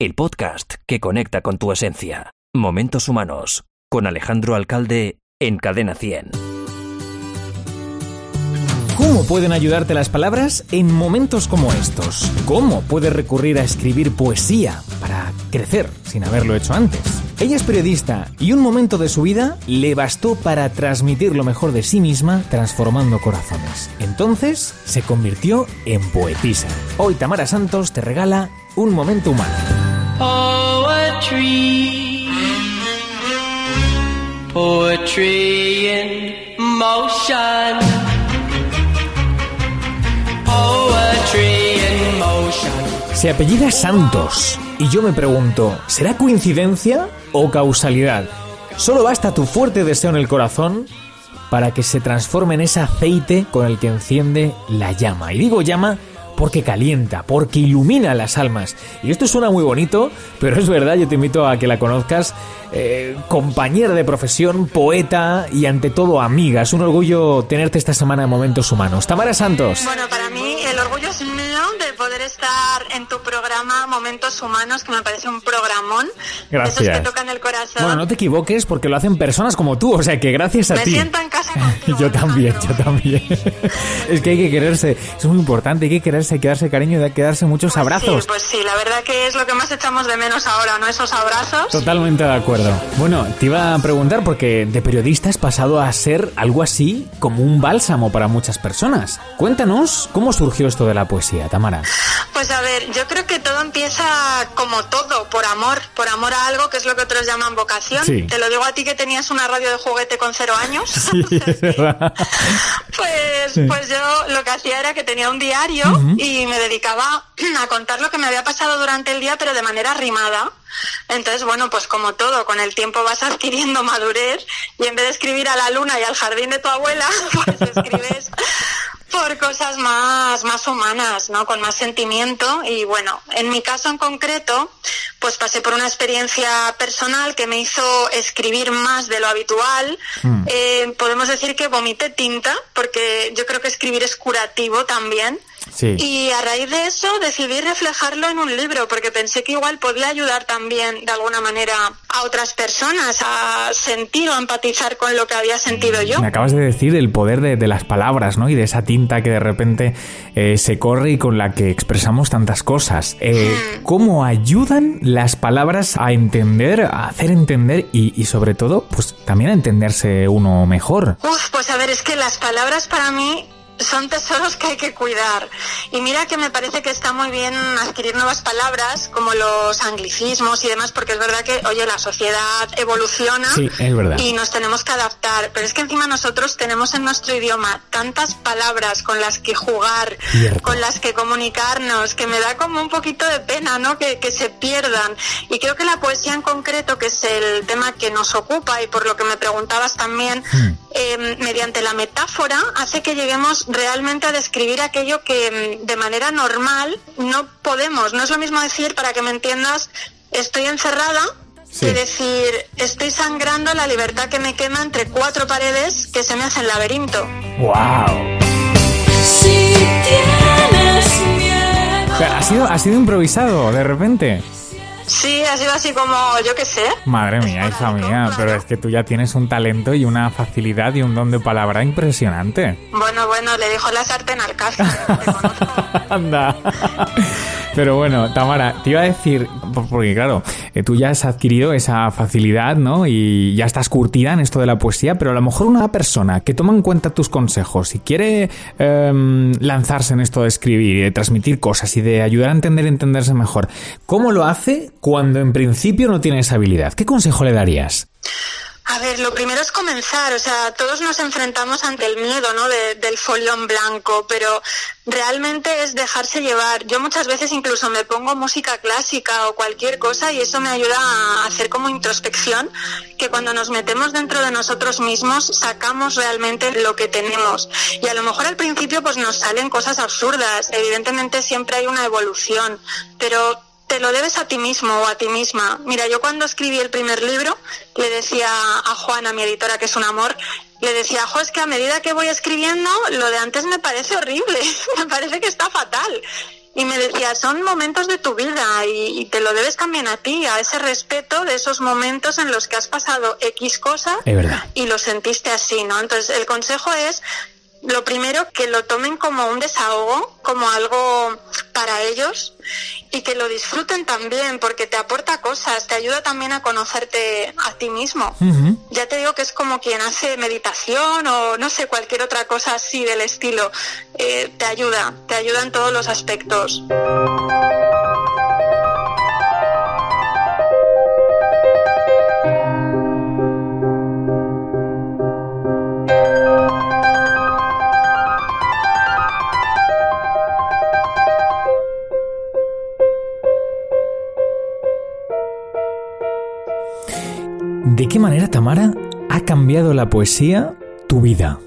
el podcast que conecta con tu esencia. Momentos Humanos, con Alejandro Alcalde en Cadena 100. ¿Cómo pueden ayudarte las palabras en momentos como estos? ¿Cómo puedes recurrir a escribir poesía para crecer sin haberlo hecho antes? Ella es periodista y un momento de su vida le bastó para transmitir lo mejor de sí misma transformando corazones. Entonces se convirtió en poetisa. Hoy Tamara Santos te regala un momento humano. Poetry. Poetry in motion. Poetry in motion. Se apellida Santos y yo me pregunto, ¿será coincidencia o causalidad? Solo basta tu fuerte deseo en el corazón para que se transforme en ese aceite con el que enciende la llama. Y digo llama porque calienta, porque ilumina las almas. Y esto suena muy bonito, pero es verdad, yo te invito a que la conozcas, eh, compañera de profesión, poeta y ante todo amiga. Es un orgullo tenerte esta semana en Momentos Humanos. Tamara Santos. Bueno, para mí el orgullo es mío de poder estar en tu programa Momentos Humanos, que me parece un programón. Gracias. Esos que tocan el corazón. Bueno, no te equivoques porque lo hacen personas como tú, o sea que gracias a me ti. siento en casa contigo, Yo también, yo también. es que hay que quererse, es muy importante, hay que quererse, hay que darse cariño y hay que darse muchos Pues abrazos. Sí, pues sí, la verdad que es lo que más echamos de menos ahora, ¿no? Esos abrazos. Totalmente de acuerdo. Bueno, te iba a preguntar porque de periodista has pasado a ser algo así como un bálsamo para muchas personas. Cuéntanos cómo surgió esto de la poesía, Tamara. Pues a ver, yo creo que todo empieza como todo, por amor, por amor a algo que es lo que otros llaman vocación. Sí. Te lo digo a ti que tenías una radio de juguete con cero años. Sí, es verdad. Pues, Sí. pues yo lo que hacía era que tenía un diario y me dedicaba a contar lo que me había pasado durante el día, pero de manera rimada. Entonces, bueno, pues como todo, con el tiempo vas adquiriendo madurez y en vez de escribir a la luna y al jardín de tu abuela, pues escribes por cosas más, más humanas, ¿no? Con más sentimiento. Y bueno, en mi caso en concreto, pues pasé por una experiencia personal que me hizo escribir más de lo habitual. Mm. Eh, podemos decir que vomité tinta, porque yo creo que escribir es curativo también. Sí. Y a raíz de eso decidí reflejarlo en un libro, porque pensé que igual podía ayudar también de alguna manera a otras personas a sentir o empatizar con lo que había sentido yo. Me acabas de decir el poder de, de las palabras, ¿no? Y de esa tinta que de repente eh, se corre y con la que expresamos tantas cosas. Eh, ¿Cómo ayudan las palabras a entender, a hacer entender y, y sobre todo, pues también a entenderse uno mejor? Uf, pues a ver, es que las palabras para mí son tesoros que hay que cuidar. Y mira que me parece que está muy bien adquirir nuevas palabras, como los anglicismos y demás, porque es verdad que, oye, la sociedad evoluciona Sí, y nos tenemos que adaptar. Pero es que encima nosotros tenemos en nuestro idioma tantas palabras con las que jugar, Cierto. con las que comunicarnos, que me da como un poquito de pena, ¿no? Que, que se pierdan. Y creo que la poesía en concreto, que es el tema que nos ocupa y por lo que me preguntabas también, eh, mediante la metáfora hace que lleguemos realmente a describir aquello que mm, de manera normal no podemos. No es lo mismo decir, para que me entiendas, estoy encerrada. Sí. Que decir, estoy sangrando la libertad que me quema entre cuatro paredes que se me hacen laberinto. ¡Wow! Si tienes miedo. ¿Ha sido, ha sido improvisado de repente? Sí, ha sido así como, yo qué sé. Madre mía, hija mía, pero es que tú ya tienes un talento y una facilidad y un don de palabra impresionante. Bueno, bueno, le dijo la sartén al caso. Anda. Pero bueno, Tamara, te iba a decir, por- porque claro, eh, tú ya has adquirido esa facilidad, ¿no? Y ya estás curtida en esto de la poesía, pero a lo mejor una persona que toma en cuenta tus consejos y quiere em, lanzarse en esto de escribir y de transmitir cosas y de ayudar a entender y entenderse mejor, ¿cómo lo hace cuando en principio no tiene esa habilidad? ¿Qué consejo le darías? A ver, lo primero es comenzar, o sea, todos nos enfrentamos ante el miedo, ¿no? De- del folio en blanco, pero realmente es dejarse llevar. Yo muchas veces incluso me pongo música clásica o cualquier cosa y eso me ayuda a hacer como introspección, que cuando nos metemos dentro de nosotros mismos sacamos realmente lo que tenemos. Y a lo mejor al principio pues nos salen cosas absurdas, evidentemente siempre hay una evolución, pero te lo debes a ti mismo o a ti misma. Mira, yo cuando escribí el primer libro, le decía a Juana, mi editora, que es un amor, le decía, jo, es que a medida que voy escribiendo, lo de antes me parece horrible, me parece que está fatal. y me decía, son momentos de tu vida y, y te lo debes también a ti, a ese respeto de esos momentos en los que has pasado X verdad. y lo sentiste así, ¿no? Entonces, el consejo es, lo primero, que lo tomen como un desahogo, como algo para ellos y que lo disfruten también porque te aporta cosas, te ayuda también a conocerte a ti mismo. Ya te digo que es como quien hace meditación o no sé, cualquier otra cosa así del estilo. Eh, te ayuda, te ayuda en todos los aspectos. Qué manera, Tamara, ha cambiado la poesía tu vida?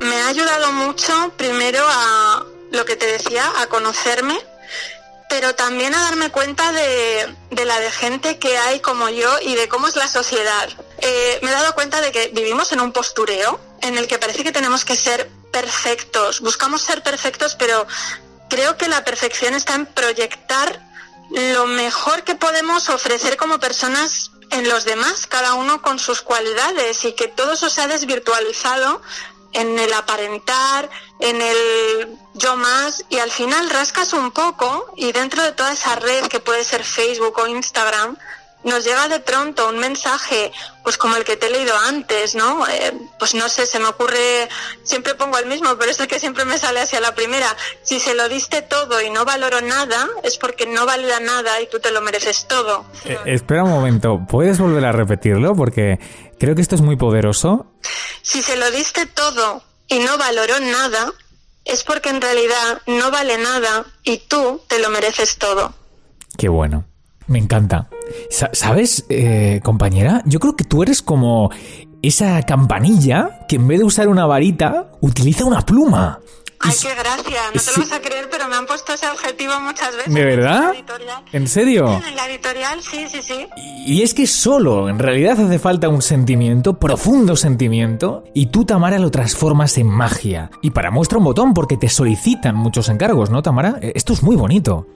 Me ha ayudado mucho, primero a lo que te decía, a conocerme, pero también a darme cuenta de, la de gente que hay como yo y de cómo es la sociedad. Eh, me he dado cuenta de que vivimos en un postureo en el que parece que tenemos que ser perfectos. Buscamos ser perfectos, pero creo que la perfección está en proyectar lo mejor que podemos ofrecer como personas en los demás, cada uno con sus cualidades y que todo eso se ha desvirtualizado en el aparentar, en el yo más y al final rascas un poco y dentro de toda esa red que puede ser Facebook o Instagram nos llega de pronto un mensaje pues como el que te he leído antes, ¿no? Eh, pues no sé, se me ocurre, siempre pongo el mismo, pero es el que siempre me sale hacia la primera. Si se lo diste todo y no valoro nada, es porque no valía nada y tú te lo mereces todo. Eh, espera un momento, ¿puedes volver a repetirlo? Porque creo que esto es muy poderoso. Si se lo diste todo y no valoró nada, es porque en realidad no vale nada y tú te lo mereces todo. Qué bueno. Me encanta. Sa- ¿Sabes, eh, compañera? Yo creo que tú eres como esa campanilla que en vez de usar una varita, utiliza una pluma. Ay, qué gracia, no te sí. lo vas a creer, pero me han puesto ese objetivo muchas veces. ¿De en verdad? la editorial. ¿En serio? En la editorial, sí, sí, sí. Y es que solo, en realidad hace falta un sentimiento, profundo sentimiento, y tú, Tamara, lo transformas en magia. Y para muestra un botón, porque te solicitan muchos encargos, ¿no, Tamara? Eh, Esto es muy bonito.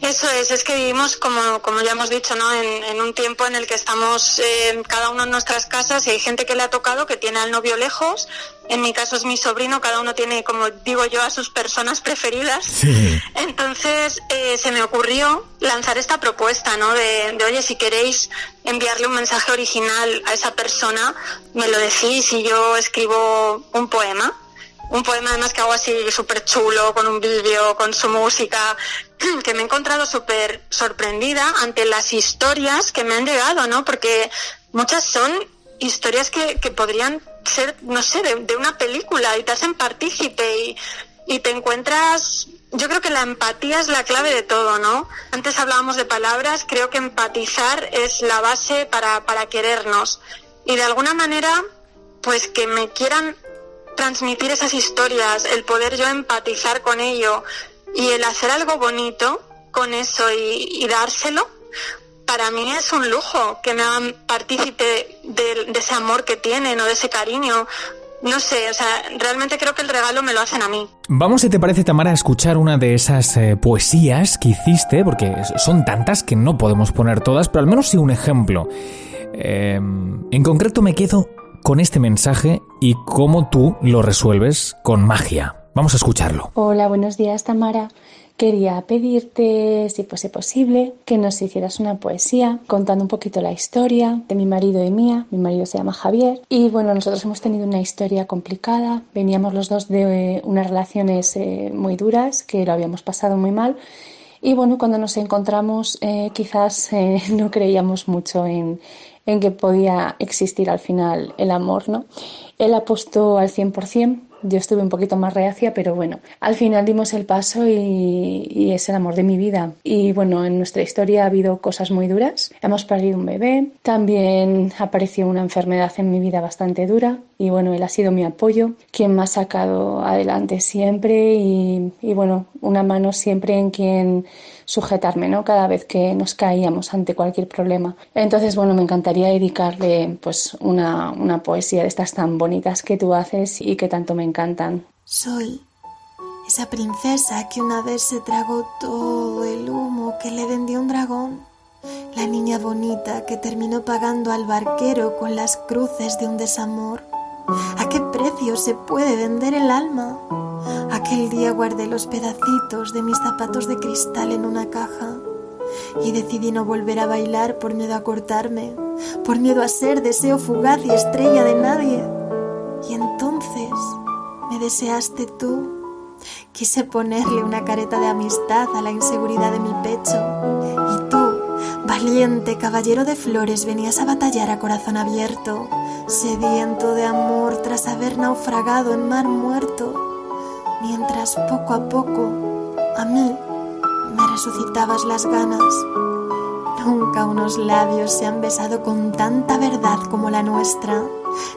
Eso es, es que vivimos, como, como ya hemos dicho, ¿no? en, en un tiempo en el que estamos eh, cada uno en nuestras casas y hay gente que le ha tocado que tiene al novio lejos. En mi caso es mi sobrino, cada uno tiene, como digo yo, a sus personas preferidas. Sí. Entonces eh, se me ocurrió lanzar esta propuesta, ¿no? De, de, oye, si queréis enviarle un mensaje original a esa persona, me lo decís y yo escribo un poema. Un poema además que hago así súper chulo, con un vídeo, con su música, que me he encontrado súper sorprendida ante las historias que me han llegado, ¿no? Porque muchas son historias que, que podrían ser, no sé, de, de, una película y te hacen partícipe y, y te encuentras yo creo que la empatía es la clave de todo, ¿no? Antes hablábamos de palabras, creo que empatizar es la base para, para querernos. Y de alguna manera, pues que me quieran transmitir esas historias, el poder yo empatizar con ello y el hacer algo bonito con eso y, dárselo, para mí es un lujo que me hagan partícipe de, de ese amor que tienen o de ese cariño no sé, o sea, realmente creo que el regalo me lo hacen a mí. Vamos, si te parece, Tamara, a escuchar una de esas eh, poesías que hiciste, porque son tantas que no podemos poner todas, pero al menos sí un ejemplo. Eh, en concreto me quedo con este mensaje y cómo tú lo resuelves con magia. Vamos a escucharlo. Hola, buenos días, Tamara. Quería pedirte, si fuese posible, que nos hicieras una poesía contando un poquito la historia de mi marido y mía. Mi marido se llama Javier y bueno, nosotros hemos tenido una historia complicada. Veníamos los dos de eh, unas relaciones eh, muy duras que lo habíamos pasado muy mal. Y bueno, cuando nos encontramos eh, quizás no creíamos mucho en, en que podía existir al final el amor, ¿no? Él apostó al 100%, yo estuve un poquito más reacia, pero bueno, al final dimos el paso y, y, es el amor de mi vida. Y bueno, en nuestra historia ha habido cosas muy duras. Hemos perdido un bebé, también apareció una enfermedad en mi vida bastante dura y bueno, él ha sido mi apoyo, quien me ha sacado adelante siempre y, y bueno, una mano siempre en quien sujetarme, ¿no? Cada vez que nos caíamos ante cualquier problema. Entonces, bueno, me encantaría dedicarle pues una, una poesía de estas tan bonitas que tú haces y que tanto me encantan. Soy Esa princesa que una vez se tragó todo el humo que le vendió un dragón. La niña bonita que terminó pagando al barquero con las cruces de un desamor. ¿A qué precio se puede vender el alma? Aquel día guardé los pedacitos de mis zapatos de cristal en una caja y decidí no volver a bailar por miedo a cortarme, por miedo a ser deseo fugaz y estrella de nadie. Y entonces deseaste tú. Quise ponerle una careta de amistad a la inseguridad de mi pecho. Y tú, valiente caballero de flores, venías a batallar a corazón abierto, sediento de amor tras haber naufragado en mar muerto, mientras poco a poco a mí me resucitabas las ganas. Nunca unos labios se han besado con tanta verdad como la nuestra.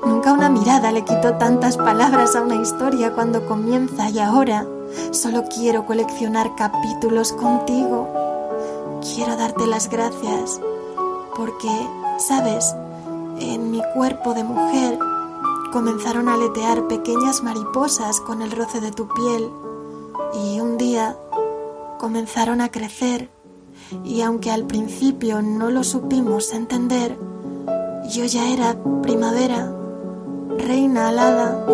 Nunca una mirada le quitó tantas palabras a una historia cuando comienza y ahora solo quiero coleccionar capítulos contigo. Quiero darte las gracias porque, sabes, en mi cuerpo de mujer comenzaron a aletear pequeñas mariposas con el roce de tu piel y un día comenzaron a crecer y aunque al principio no lo supimos entender, yo ya era primavera, reina alada,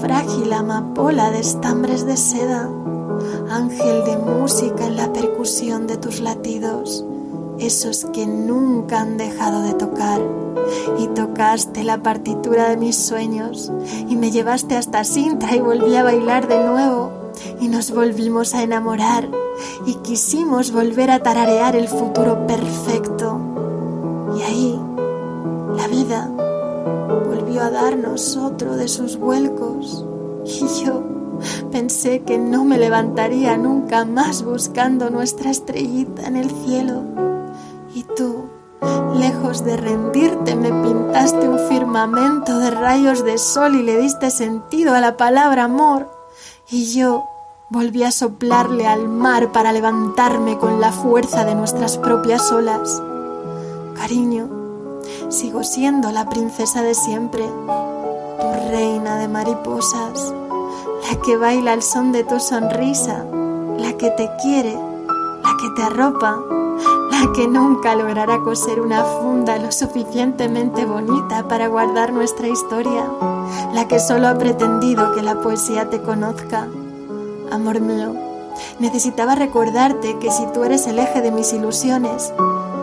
frágil amapola de estambres de seda, ángel de música en la percusión de tus latidos, esos que nunca han dejado de tocar. Y tocaste la partitura de mis sueños y me llevaste hasta Sintra y volví a bailar de nuevo y nos volvimos a enamorar y quisimos volver a tararear el futuro perfecto. Y ahí la vida volvió a darnos otro de sus vuelcos y yo pensé que no me levantaría nunca más buscando nuestra estrellita en el cielo. Y tú, lejos de rendirte, me pintaste un firmamento de rayos de sol y le diste sentido a la palabra amor. Y yo volví a soplarle al mar para levantarme con la fuerza de nuestras propias olas. Cariño, sigo siendo la princesa de siempre, tu reina de mariposas, la que baila al son de tu sonrisa, la que te quiere, la que te arropa, la que nunca logrará coser una funda lo suficientemente bonita para guardar nuestra historia, la que solo ha pretendido que la poesía te conozca. Amor mío, necesitaba recordarte que si tú eres el eje de mis ilusiones,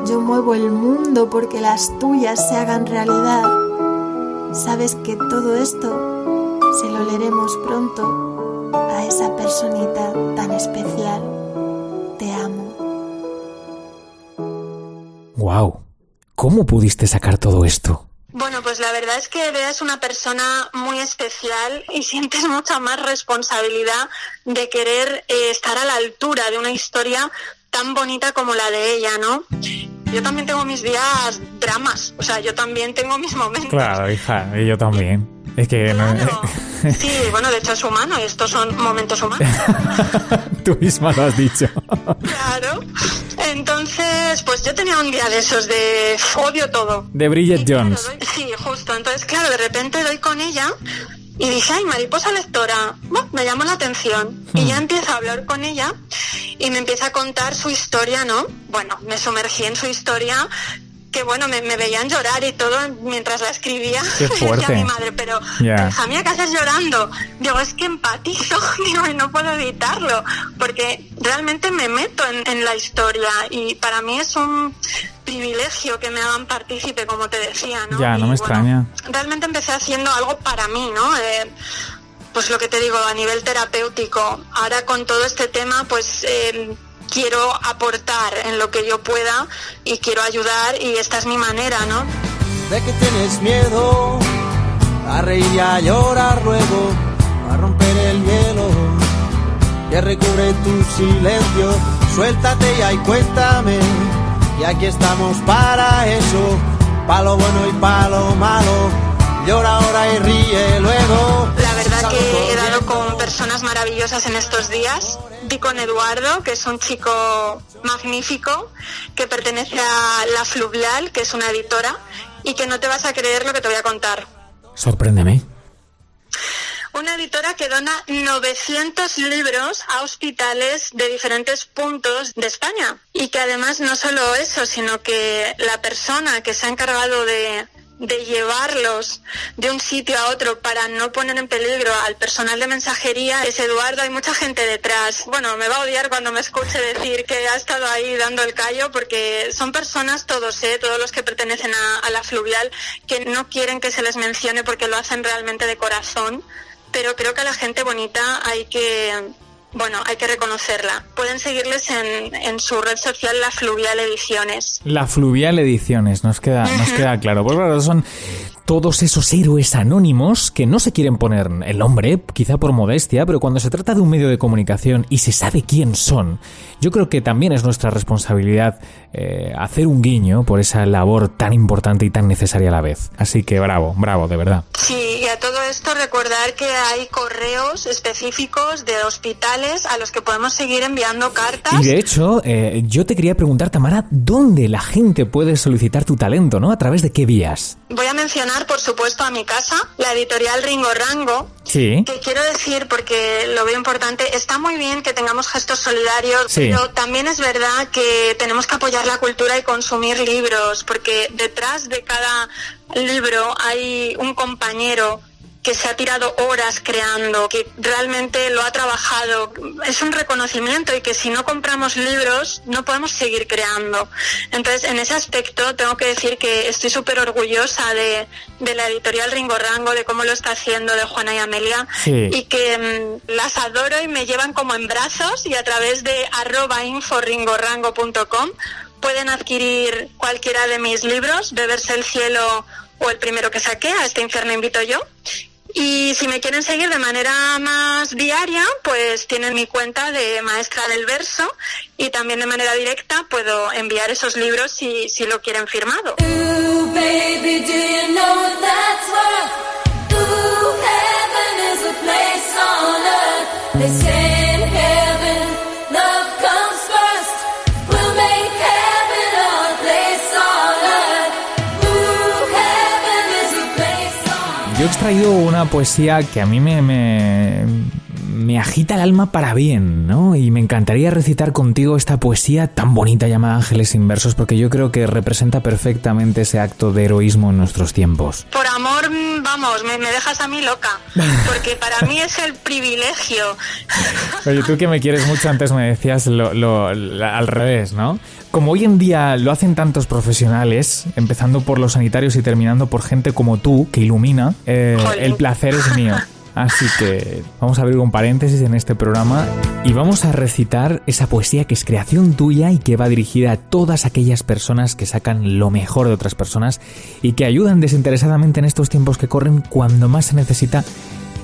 yo muevo el mundo porque las tuyas se hagan realidad. Sabes que todo esto se lo leeremos pronto a esa personita tan especial. ¡Wow! ¿Cómo pudiste sacar todo esto? Bueno, pues la verdad es que Bea es una persona muy especial y sientes mucha más responsabilidad de querer eh, estar a la altura de una historia tan bonita como la de ella, ¿no? Yo también tengo mis días dramas, o sea, yo también tengo mis momentos. Claro, hija, y yo también. Es que no- Claro. Sí, bueno, de hecho es humano, estos son momentos humanos. tú misma lo has dicho. Claro. Entonces, pues yo tenía un día de esos de odio todo. De Bridget Y claro, Jones. doy- sí, justo. Entonces, claro, de repente doy con ella y dije, ay, mariposa lectora, Buah, me llamó la atención. Y ya empiezo a hablar con ella y me empieza a contar su historia, ¿no? Bueno, me sumergí en su historia que bueno, me, me veían llorar y todo mientras la escribía. Qué Me decía fuerte. mi madre, pero hija mía, ¿qué haces llorando? Digo, es que empatizo, digo, y no puedo evitarlo, porque realmente me meto en, en la historia y para mí es un privilegio que me hagan partícipe, como te decía, ¿no? Ya, no Y, me bueno, extraña. realmente empecé haciendo algo para mí, ¿no? Eh, pues lo que te digo, a nivel terapéutico. Ahora con todo este tema, pues eh, quiero aportar en lo que yo pueda y quiero ayudar y esta es mi manera, ¿no? de que tienes miedo a reír y a llorar luego, a romper el hielo que recubre tu silencio. Suéltate ya y cuéntame, y aquí estamos para eso, pa' lo bueno y pa' lo malo. Llora ahora y ríe luego. Verdad que he dado con personas maravillosas en estos días. Di con Eduardo, que es un chico magnífico, que pertenece a La Fluvial, que es una editora, y que no te vas a creer lo que te voy a contar. Sorpréndeme. una editora que dona 900 libros a hospitales de diferentes puntos de España. Y que además no solo eso, sino que la persona que se ha encargado de, de llevarlos de un sitio a otro para no poner en peligro al personal de mensajería es Eduardo. Hay mucha gente detrás. Bueno, me va a odiar cuando me escuche decir que ha estado ahí dando el callo porque son personas todos, ¿eh? todos los que pertenecen a, a la fluvial que no quieren que se les mencione porque lo hacen realmente de corazón. Pero creo que a la gente bonita hay que bueno, hay que reconocerla. Pueden seguirles en, en su red social La Fluvial Ediciones. La Fluvial Ediciones, nos queda, nos queda claro. Pues claro, son todos esos héroes anónimos que no se quieren poner el nombre, quizá por modestia, pero cuando se trata de un medio de comunicación y se sabe quién son, yo creo que también es nuestra responsabilidad eh, hacer un guiño por esa labor tan importante y tan necesaria a la vez. Así que bravo, bravo, de verdad. Sí, y a todo esto recordar que hay correos específicos de hospitales a los que podemos seguir enviando cartas. Y de hecho, eh, yo te quería preguntar, Tamara, ¿dónde la gente puede solicitar tu talento, no? ¿A través de qué vías? Voy a mencionar, por supuesto, a mi casa, la editorial Ringo Rango, Sí. que quiero decir, porque lo veo importante, está muy bien que tengamos gestos solidarios, Sí. pero también es verdad que tenemos que apoyar la cultura y consumir libros, porque detrás de cada libro hay un compañero que se ha tirado horas creando, que realmente lo ha trabajado. Es un reconocimiento y que si no compramos libros no podemos seguir creando. Entonces, en ese aspecto tengo que decir que estoy súper orgullosa de, de la editorial Ringo Rango, de cómo lo está haciendo de Juana y Amelia Sí. y que mm, las adoro y me llevan como en brazos y a través de arroba inforringorango.com pueden adquirir cualquiera de mis libros, Beberse el cielo o el primero que saqué, a este infierno invito yo. Y si me quieren seguir de manera más diaria, pues tienen mi cuenta de maestra del verso y también de manera directa puedo enviar esos libros si, si lo quieren firmado. Una poesía que a mí me, me agita el alma para bien, ¿no? Y me encantaría recitar contigo esta poesía tan bonita llamada Ángeles sin versos, porque yo creo que representa perfectamente ese acto de heroísmo en nuestros tiempos. Por amor, vamos, me, me dejas a mí loca, porque para mí es el privilegio. Oye, tú que me quieres mucho, antes me decías lo, al revés, ¿no? Como hoy en día lo hacen tantos profesionales, empezando por los sanitarios y terminando por gente como tú, que ilumina, eh, el placer es mío. Así que vamos a abrir un paréntesis en este programa y vamos a recitar esa poesía que es creación tuya y que va dirigida a todas aquellas personas que sacan lo mejor de otras personas y que ayudan desinteresadamente en estos tiempos que corren cuando más se necesita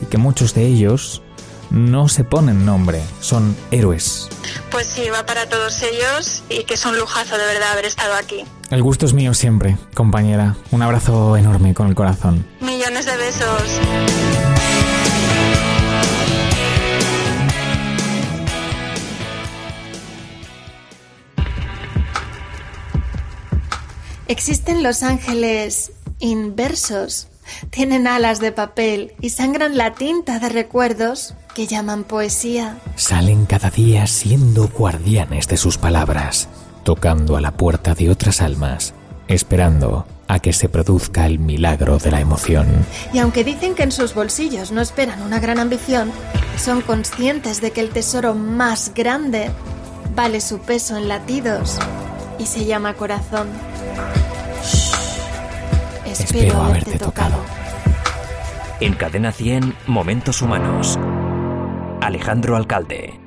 y que muchos de ellos no se ponen nombre, son héroes. Pues sí, va para todos ellos y que es un lujazo de verdad haber estado aquí. El gusto es mío siempre, compañera. Un abrazo enorme con el corazón. Millones de besos. Existen los ángeles inversos. Tienen alas de papel y sangran la tinta de recuerdos que llaman poesía. Salen cada día siendo guardianes de sus palabras, tocando a la puerta de otras almas, esperando a que se produzca el milagro de la emoción. Y aunque dicen que en sus bolsillos no esperan una gran ambición, son conscientes de que el tesoro más grande vale su peso en latidos y se llama corazón. Espero, haberte tocado. En Cadena 100, Momentos Humanos. Alejandro Alcalde.